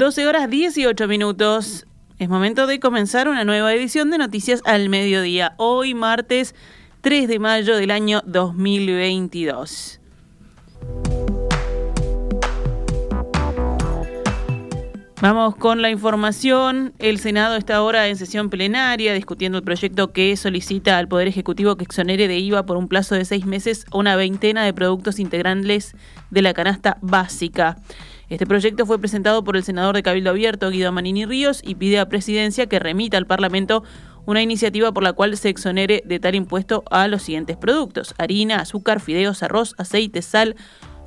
12 horas 18 minutos. Es momento de comenzar una nueva edición de Noticias al Mediodía. Hoy martes 3 de mayo del año 2022. Vamos con la información. El Senado está ahora en sesión plenaria discutiendo el proyecto que solicita al Poder Ejecutivo que exonere de IVA por un plazo de seis meses una veintena de productos integrales de la canasta básica. Este proyecto fue presentado por el senador de Cabildo Abierto, Guido Manini Ríos, y pide a Presidencia que remita al Parlamento una iniciativa por la cual se exonere de tal impuesto a los siguientes productos: harina, azúcar, fideos, arroz, aceite, sal,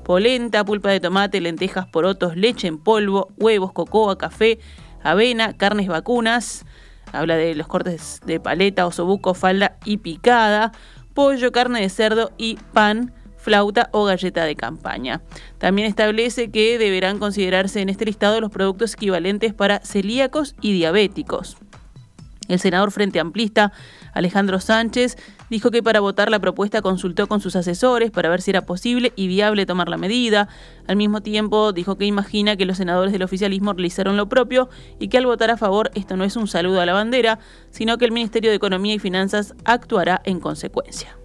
polenta, pulpa de tomate, lentejas, porotos, leche en polvo, huevos, cocoa, café, avena, carnes vacunas. Habla de los cortes de paleta, osobuco, falda y picada, pollo, carne de cerdo y pan flauta o galleta de campaña. También establece que deberán considerarse en este listado los productos equivalentes para celíacos y diabéticos. El senador Frente Amplista, Alejandro Sánchez, dijo que para votar la propuesta consultó con sus asesores para ver si era posible y viable tomar la medida. Al mismo tiempo, dijo que imagina que los senadores del oficialismo realizaron lo propio y que al votar a favor esto no es un saludo a la bandera, sino que el Ministerio de Economía y Finanzas actuará en consecuencia.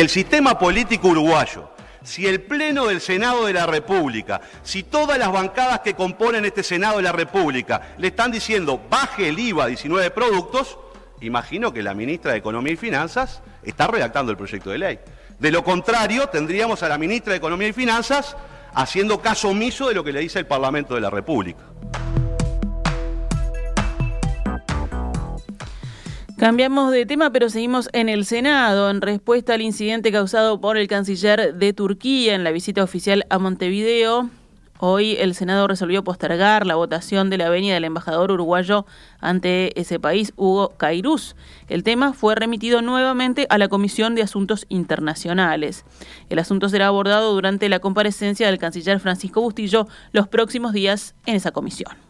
El sistema político uruguayo, si el Pleno del Senado de la República, si todas las bancadas que componen este Senado de la República le están diciendo baje el IVA a 19 productos, imagino que la ministra de Economía y Finanzas está redactando el proyecto de ley. De lo contrario, tendríamos a la ministra de Economía y Finanzas haciendo caso omiso de lo que le dice el Parlamento de la República. Cambiamos de tema, pero seguimos en el Senado. En respuesta al incidente causado por el canciller de Turquía en la visita oficial a Montevideo, hoy el Senado resolvió postergar la votación de la venia del embajador uruguayo ante ese país, Hugo Cairús. El tema fue remitido nuevamente a la Comisión de Asuntos Internacionales. El asunto será abordado durante la comparecencia del canciller Francisco Bustillo los próximos días en esa comisión.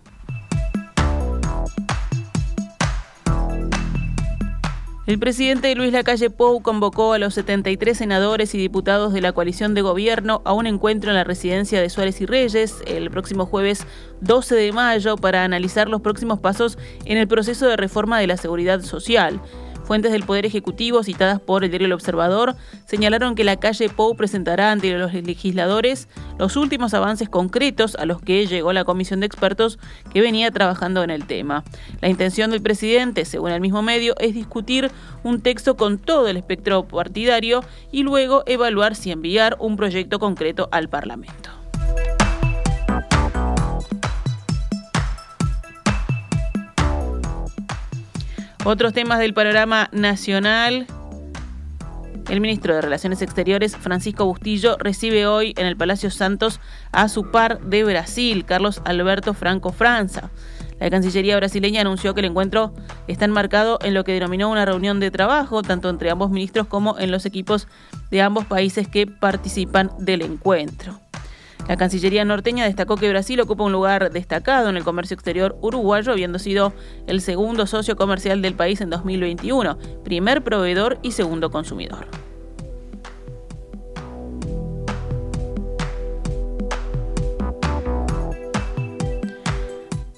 El presidente Luis Lacalle Pou convocó a los 73 senadores y diputados de la coalición de gobierno a un encuentro en la residencia de Suárez y Reyes el próximo jueves 12 de mayo para analizar los próximos pasos en el proceso de reforma de la seguridad social. Fuentes del Poder Ejecutivo citadas por el diario El Observador señalaron que la calle Pou presentará ante los legisladores los últimos avances concretos a los que llegó la comisión de expertos que venía trabajando en el tema. La intención del presidente, según el mismo medio, es discutir un texto con todo el espectro partidario y luego evaluar si enviar un proyecto concreto al Parlamento. Otros temas del panorama nacional. El ministro de Relaciones Exteriores, Francisco Bustillo, recibe hoy en el Palacio Santos a su par de Brasil, Carlos Alberto Franco Franza. La Cancillería brasileña anunció que el encuentro está enmarcado en lo que denominó una reunión de trabajo, tanto entre ambos ministros como en los equipos de ambos países que participan del encuentro. La Cancillería norteña destacó que Brasil ocupa un lugar destacado en el comercio exterior uruguayo, habiendo sido el segundo socio comercial del país en 2021, primer proveedor y segundo consumidor.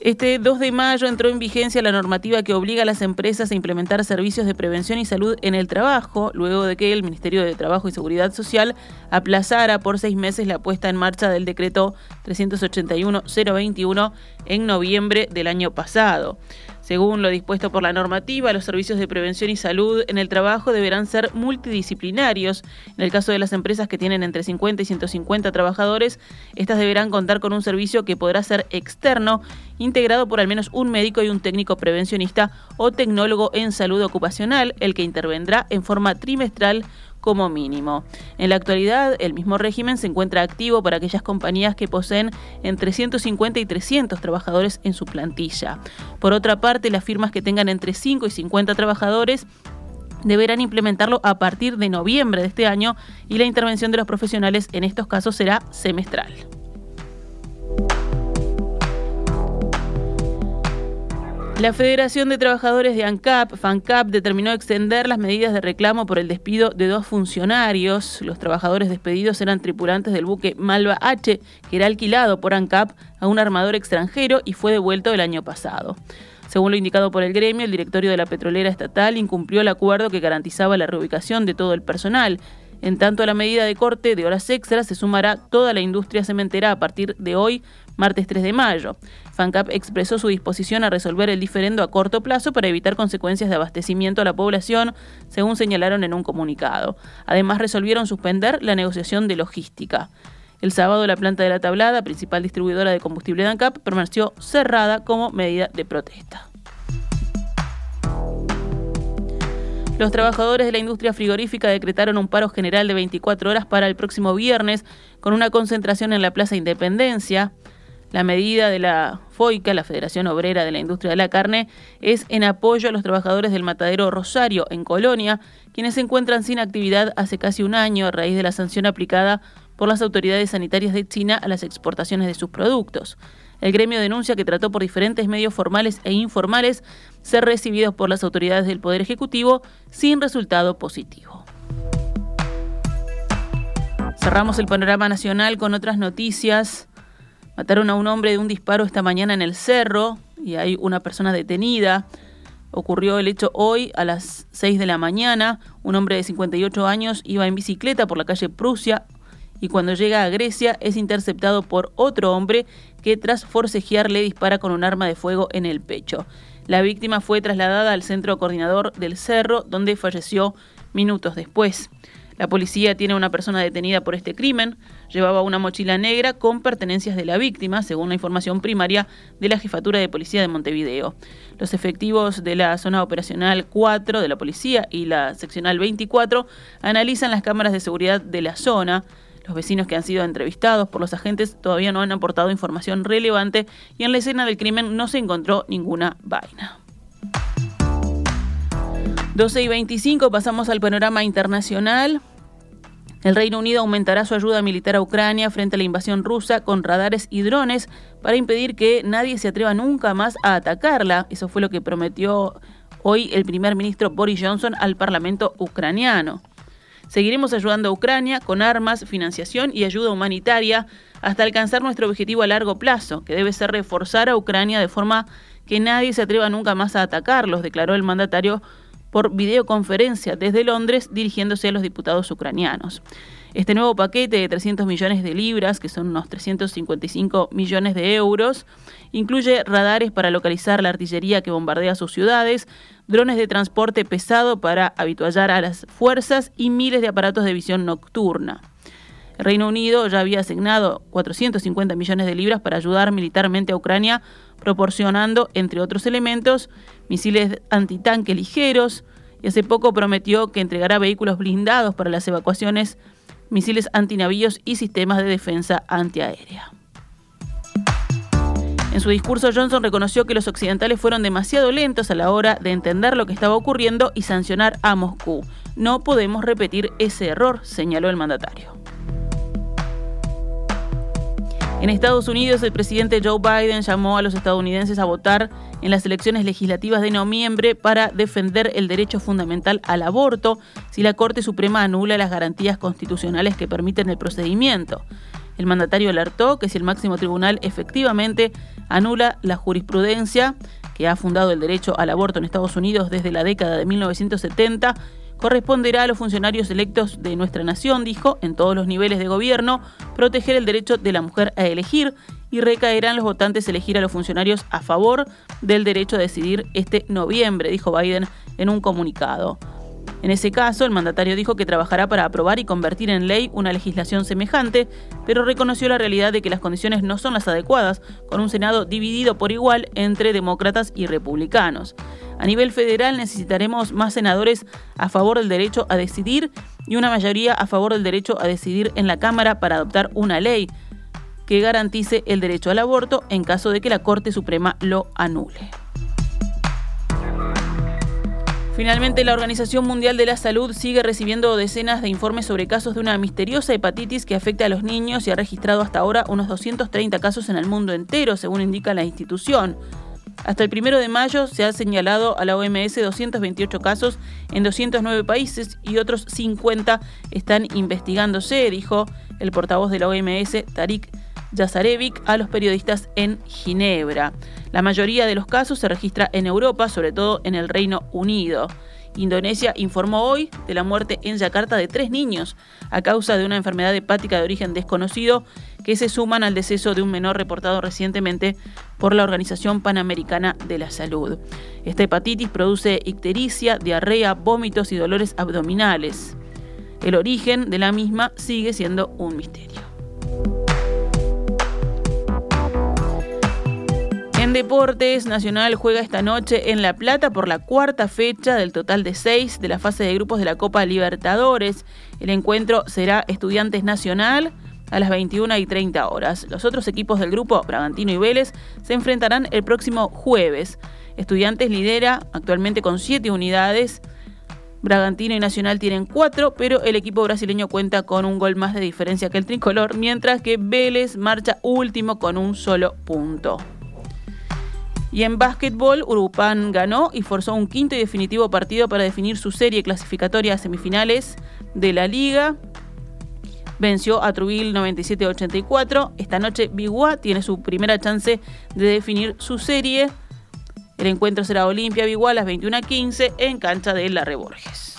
Este 2 de mayo entró en vigencia la normativa que obliga a las empresas a implementar servicios de prevención y salud en el trabajo, luego de que el Ministerio de Trabajo y Seguridad Social aplazara por seis meses la puesta en marcha del decreto 381-021 en noviembre del año pasado. Según lo dispuesto por la normativa, los servicios de prevención y salud en el trabajo deberán ser multidisciplinarios. En el caso de las empresas que tienen entre 50 y 150 trabajadores, estas deberán contar con un servicio que podrá ser externo, integrado por al menos un médico y un técnico prevencionista o tecnólogo en salud ocupacional, el que intervendrá en forma trimestral como mínimo. En la actualidad, el mismo régimen se encuentra activo para aquellas compañías que poseen entre 150 y 300 trabajadores en su plantilla. Por otra parte, las firmas que tengan entre 5 y 50 trabajadores deberán implementarlo a partir de noviembre de este año y la intervención de los profesionales en estos casos será semestral. La Federación de Trabajadores de ANCAP, FANCAP, determinó extender las medidas de reclamo por el despido de dos funcionarios. Los trabajadores despedidos eran tripulantes del buque Malva H, que era alquilado por ANCAP a un armador extranjero y fue devuelto el año pasado. Según lo indicado por el gremio, el directorio de la petrolera estatal incumplió el acuerdo que garantizaba la reubicación de todo el personal. En tanto, a la medida de corte de horas extras se sumará toda la industria cementera a partir de hoy, martes 3 de mayo. FANCAP expresó su disposición a resolver el diferendo a corto plazo para evitar consecuencias de abastecimiento a la población, según señalaron en un comunicado. Además, resolvieron suspender la negociación de logística. El sábado, la planta de la Tablada, principal distribuidora de combustible de ANCAP, permaneció cerrada como medida de protesta. Los trabajadores de la industria frigorífica decretaron un paro general de 24 horas para el próximo viernes, con una concentración en la Plaza Independencia. La medida de la FOICA, la Federación Obrera de la Industria de la Carne, es en apoyo a los trabajadores del matadero Rosario, en Colonia, quienes se encuentran sin actividad hace casi un año a raíz de la sanción aplicada por las autoridades sanitarias de China a las exportaciones de sus productos. El gremio denuncia que trató por diferentes medios formales e informales ser recibidos por las autoridades del Poder Ejecutivo sin resultado positivo. Cerramos el panorama nacional con otras noticias. Mataron a un hombre de un disparo esta mañana en el cerro y hay una persona detenida. Ocurrió el hecho hoy a las 6 de la mañana. Un hombre de 58 años iba en bicicleta por la calle Prusia y cuando llega a Grecia es interceptado por otro hombre que tras forcejear le dispara con un arma de fuego en el pecho. La víctima fue trasladada al centro coordinador del cerro donde falleció minutos después. La policía tiene una persona detenida por este crimen. Llevaba una mochila negra con pertenencias de la víctima, según la información primaria de la Jefatura de Policía de Montevideo. Los efectivos de la zona operacional 4 de la policía y la seccional 24 analizan las cámaras de seguridad de la zona. Los vecinos que han sido entrevistados por los agentes todavía no han aportado información relevante y en la escena del crimen no se encontró ninguna vaina. 12 y 25 pasamos al panorama internacional. El Reino Unido aumentará su ayuda militar a Ucrania frente a la invasión rusa con radares y drones para impedir que nadie se atreva nunca más a atacarla. Eso fue lo que prometió hoy el primer ministro Boris Johnson al Parlamento ucraniano. Seguiremos ayudando a Ucrania con armas, financiación y ayuda humanitaria hasta alcanzar nuestro objetivo a largo plazo, que debe ser reforzar a Ucrania de forma que nadie se atreva nunca más a atacarlos, declaró el mandatario por videoconferencia desde Londres dirigiéndose a los diputados ucranianos. Este nuevo paquete de 300 millones de libras, que son unos 355 millones de euros, incluye radares para localizar la artillería que bombardea sus ciudades, drones de transporte pesado para habituallar a las fuerzas y miles de aparatos de visión nocturna. El Reino Unido ya había asignado 450 millones de libras para ayudar militarmente a Ucrania, proporcionando, entre otros elementos, misiles antitanque ligeros, y hace poco prometió que entregará vehículos blindados para las evacuaciones, misiles antinavíos y sistemas de defensa antiaérea. En su discurso, Johnson reconoció que los occidentales fueron demasiado lentos a la hora de entender lo que estaba ocurriendo y sancionar a Moscú. No podemos repetir ese error, señaló el mandatario. En Estados Unidos, el presidente Joe Biden llamó a los estadounidenses a votar en las elecciones legislativas de noviembre para defender el derecho fundamental al aborto si la Corte Suprema anula las garantías constitucionales que permiten el procedimiento. El mandatario alertó que si el máximo tribunal efectivamente anula la jurisprudencia que ha fundado el derecho al aborto en Estados Unidos desde la década de 1970, corresponderá a los funcionarios electos de nuestra nación, dijo, en todos los niveles de gobierno, proteger el derecho de la mujer a elegir y recaerán los votantes elegir a los funcionarios a favor del derecho a decidir este noviembre, dijo Biden en un comunicado. En ese caso, el mandatario dijo que trabajará para aprobar y convertir en ley una legislación semejante, pero reconoció la realidad de que las condiciones no son las adecuadas, con un Senado dividido por igual entre demócratas y republicanos. A nivel federal necesitaremos más senadores a favor del derecho a decidir y una mayoría a favor del derecho a decidir en la Cámara para adoptar una ley que garantice el derecho al aborto en caso de que la Corte Suprema lo anule. Finalmente, la Organización Mundial de la Salud sigue recibiendo decenas de informes sobre casos de una misteriosa hepatitis que afecta a los niños y ha registrado hasta ahora unos 230 casos en el mundo entero, según indica la institución. Hasta el primero de mayo se ha señalado a la OMS 228 casos en 209 países y otros 50 están investigándose, dijo el portavoz de la OMS, Tarik Yazarevic, a los periodistas en Ginebra. La mayoría de los casos se registra en Europa, sobre todo en el Reino Unido. Indonesia informó hoy de la muerte en Yakarta de tres niños a causa de una enfermedad hepática de origen desconocido que se suman al deceso de un menor reportado recientemente por la Organización Panamericana de la Salud. Esta hepatitis produce ictericia, diarrea, vómitos y dolores abdominales. El origen de la misma sigue siendo un misterio. Deportes, Nacional juega esta noche en La Plata por la cuarta fecha del total de seis de la fase de grupos de la Copa Libertadores. El encuentro será Estudiantes Nacional a las 21 y 30 horas. Los otros equipos del grupo, Bragantino y Vélez, se enfrentarán el próximo jueves. Estudiantes lidera actualmente con siete unidades. Bragantino y Nacional tienen cuatro, pero el equipo brasileño cuenta con un gol más de diferencia que el tricolor, mientras que Vélez marcha último con un solo punto. Y en básquetbol, Urupan ganó y forzó un quinto y definitivo partido para definir su serie clasificatoria a semifinales de la liga. Venció a Trujillo 97-84. Esta noche Biguá tiene su primera chance de definir su serie. El encuentro será Olimpia Biguá a las 21.15 en cancha de La Reborges.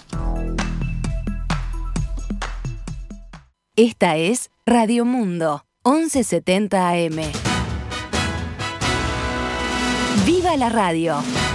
Esta es Radio Mundo, 1170 AM. La radio!